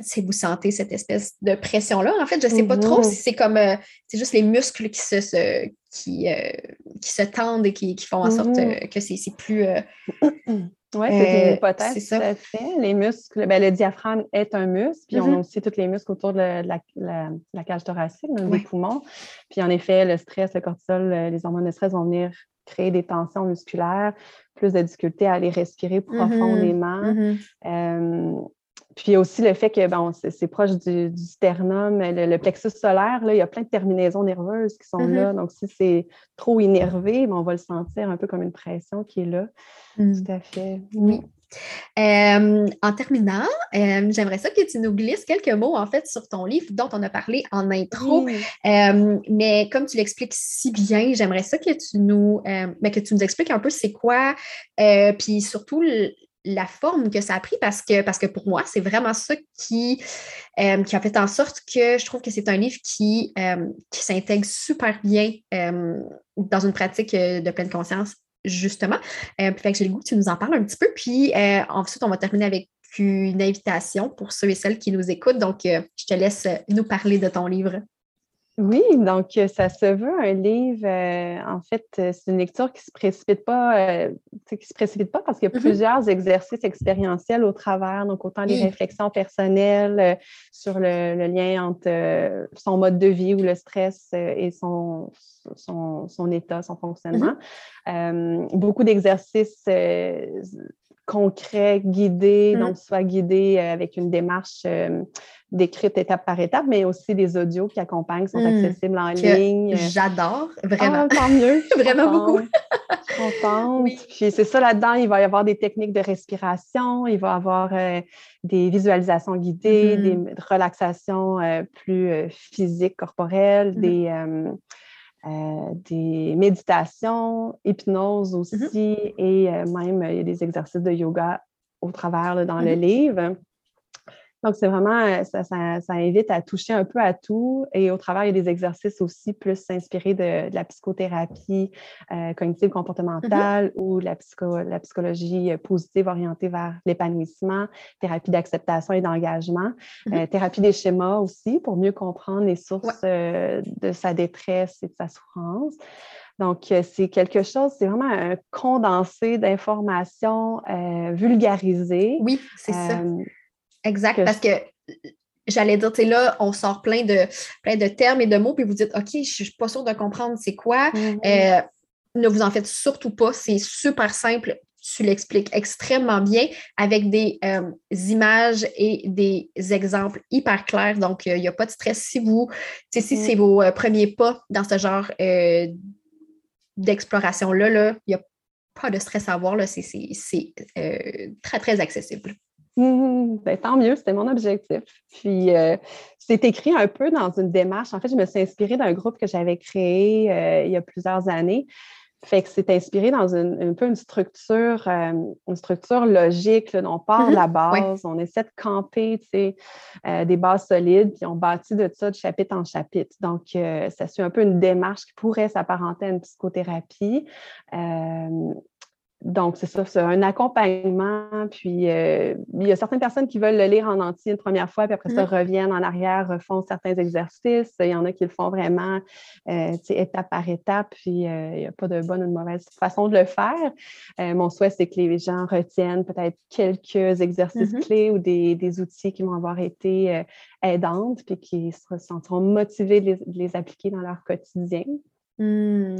si vous sentez cette espèce de pression-là. En fait, je ne sais pas trop Mhm. si c'est comme, euh, c'est juste les muscles qui se, se- qui, euh, qui se tendent et qui, qui font en sorte Mhm. euh, que c'est c'est plus... euh, Oui, c'est une hypothèse, c'est tout ça. à fait. Les muscles, ben, le diaphragme est un muscle, puis on Mhm. a aussi tous les muscles autour de la, de la- la- la cage thoracique, donc Ouais. des poumons. Puis en effet, le stress, le cortisol, les hormones de stress vont venir créer des tensions musculaires, plus de difficultés à aller respirer profondément. Euh, puis il y a aussi le fait que bon, c'est proche du, du sternum, le, le plexus solaire, là, il y a plein de terminaisons nerveuses qui sont Mhm. là. Donc, si c'est trop énervé, ben, on va le sentir un peu comme une pression qui est là. Mhm. Tout à fait. Oui. Euh, en terminant, euh, j'aimerais ça que tu nous glisses quelques mots en fait sur ton livre dont on a parlé en intro. Oui. Euh, mais comme tu l'expliques si bien, j'aimerais ça que tu nous, mais que tu nous expliques un peu c'est quoi, puis surtout la forme que ça a pris parce que, parce que pour moi, c'est vraiment ça qui, euh, qui a fait en sorte que je trouve que c'est un livre qui, euh, qui s'intègre super bien euh, dans une pratique de pleine conscience, justement. Fait que j'ai le goût que tu nous en parles un petit peu. Puis ensuite, on va terminer avec une invitation pour ceux et celles qui nous écoutent. Donc, je te laisse nous parler de ton livre. Oui, donc euh, ça se veut un livre. euh, en fait, euh, c'est une lecture qui se précipite pas, euh, qui se précipite pas parce qu'il y a Mhm. plusieurs exercices expérientiels au travers. Donc, autant les Oui. réflexions personnelles euh, sur le, le lien entre son mode de vie ou le stress et son, son, son état, son fonctionnement. Euh, beaucoup d'exercices concrets, guidés, Mhm. donc soit guidés euh, avec une démarche euh, décrite étape par étape, mais aussi des audios qui accompagnent, sont Mhm. accessibles en ligne. J'adore, vraiment. Ah, tant mieux. Vraiment beaucoup. contente. Je suis contente. Oui. Puis c'est ça là-dedans, il va y avoir des techniques de respiration, il va y avoir euh, des visualisations guidées, Mhm. des relaxations euh, plus physiques, corporelles, Mhm. des, euh, des méditations, hypnose aussi, et euh, même il y a des exercices de yoga au travers là, dans le Mhm. livre. Donc, c'est vraiment, euh, ça, ça- ça invite à toucher un peu à tout. Et au travers, il y a des exercices aussi plus inspirés de, de la psychothérapie euh, cognitive comportementale ou la, psycho- la psychologie euh, positive orientée vers l'épanouissement, thérapie d'acceptation et d'engagement, Mhm. euh, thérapie des schémas aussi pour mieux comprendre les sources Ouais. euh, de sa détresse et de sa souffrance. Donc, c'est quelque chose, c'est vraiment un condensé d'informations euh, vulgarisées. Oui, c'est ça. Euh, Exact, que parce que j'allais dire, tu sais, là, on sort plein de, plein de termes et de mots, puis vous dites, OK, je ne suis pas sûre de comprendre c'est quoi. mhm. Euh, ne vous en faites surtout pas, c'est super simple. Tu l'expliques extrêmement bien avec des euh, images et des exemples hyper clairs. Donc, il n'y a pas de stress. Si vous, si Mm. c'est vos euh, premiers pas dans ce genre euh, d'exploration-là, là, il n'y a pas de stress à avoir. là. C'est euh, très, très accessible. Mhm. Ben, tant mieux, c'était mon objectif. Puis, euh, c'est écrit un peu dans une démarche. En fait, je me suis inspirée d'un groupe que j'avais créé euh, il y a plusieurs années fait que c'est inspiré dans une, un peu une structure, euh, une structure logique. on part de la base, on essaie de camper euh, des bases solides, puis on bâtit de ça de chapitre en chapitre. Donc, euh, ça suit un peu une démarche qui pourrait s'apparenter à une psychothérapie donc, c'est ça, c'est un accompagnement. Puis, euh, il y a certaines personnes qui veulent le lire en entier une première fois, puis après ça, mm-hmm. reviennent en arrière, refont certains exercices. Il y en a qui le font vraiment euh, étape par étape, puis euh, il n'y a pas de bonne ou de mauvaise façon de le faire. mon souhait, c'est que les gens retiennent peut-être quelques exercices mm-hmm. clés ou des, outils qui vont avoir été aidantes, puis qui se sentiront motivés de les, appliquer dans leur quotidien. Mmh.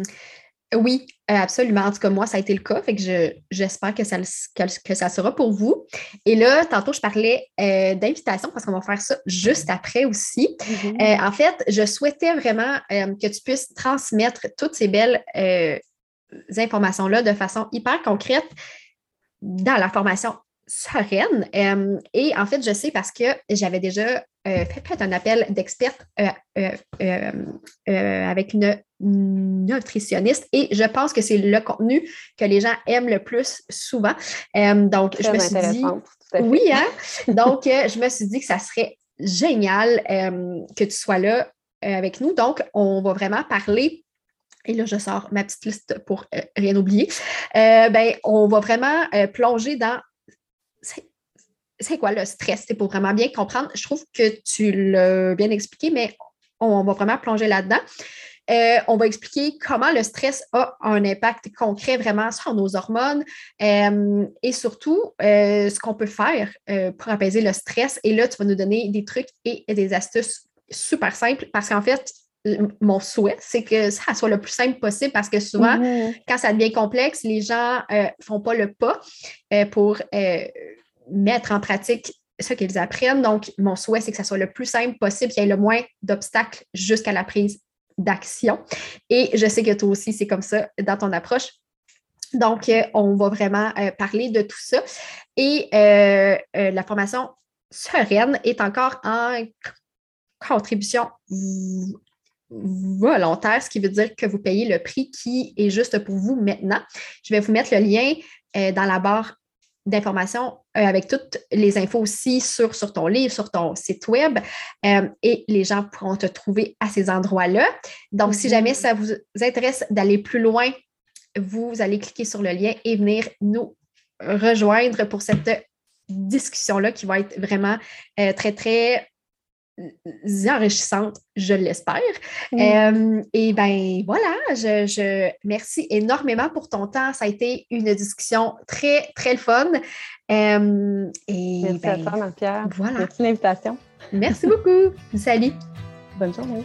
Oui, euh, absolument. En tout cas, moi, ça a été le cas. Fait que j'espère que ça, que, ça sera pour vous. Et là, tantôt, je parlais euh, d'invitation parce qu'on va faire ça juste après aussi. Mm-hmm. Euh, en fait, je souhaitais vraiment que tu puisses transmettre toutes ces belles informations-là de façon hyper concrète dans la formation sereine. et en fait, je sais parce que j'avais déjà fait, un appel d'experte avec une nutritionniste et je pense que c'est le contenu que les gens aiment le plus souvent. donc, je me suis dit. Oui, hein? donc, euh, je me suis dit que ça serait génial que tu sois là euh, avec nous. Donc, on va vraiment parler et là, je sors ma petite liste pour euh, rien oublier. ben, on va vraiment plonger dans c'est quoi le stress? C'est pour vraiment bien comprendre. Je trouve que tu l'as bien expliqué, mais on va vraiment plonger là-dedans. Euh, on va expliquer comment le stress a un impact concret vraiment sur nos hormones euh, et surtout euh, ce qu'on peut faire pour apaiser le stress. Et là, tu vas nous donner des trucs et des astuces super simples parce qu'en fait, mon souhait, c'est que ça soit le plus simple possible parce que souvent, mm-hmm. quand ça devient complexe, les gens ne font pas le pas pour mettre en pratique ce qu'ils apprennent. Donc, mon souhait, c'est que ça soit le plus simple possible, qu'il y ait le moins d'obstacles jusqu'à la prise d'action. Et je sais que toi aussi, c'est comme ça dans ton approche. Donc, euh, on va vraiment euh, parler de tout ça. Et euh, la formation sereine est encore en contribution volontaire, ce qui veut dire que vous payez le prix qui est juste pour vous maintenant. Je vais vous mettre le lien dans la barre d'informations euh, avec toutes les infos aussi sur, sur ton livre, sur ton site web euh, et les gens pourront te trouver à ces endroits-là. Donc, si jamais mhm. ça vous intéresse d'aller plus loin, vous allez cliquer sur le lien et venir nous rejoindre pour cette discussion-là qui va être vraiment euh, très, très enrichissante, je l'espère. Euh, et ben voilà, je, je, merci énormément pour ton temps. Ça a été une discussion très, très fun. Euh, et merci ben, à toi, Pierre. Voilà. Merci l'invitation. Merci beaucoup. Salut. Bonne journée.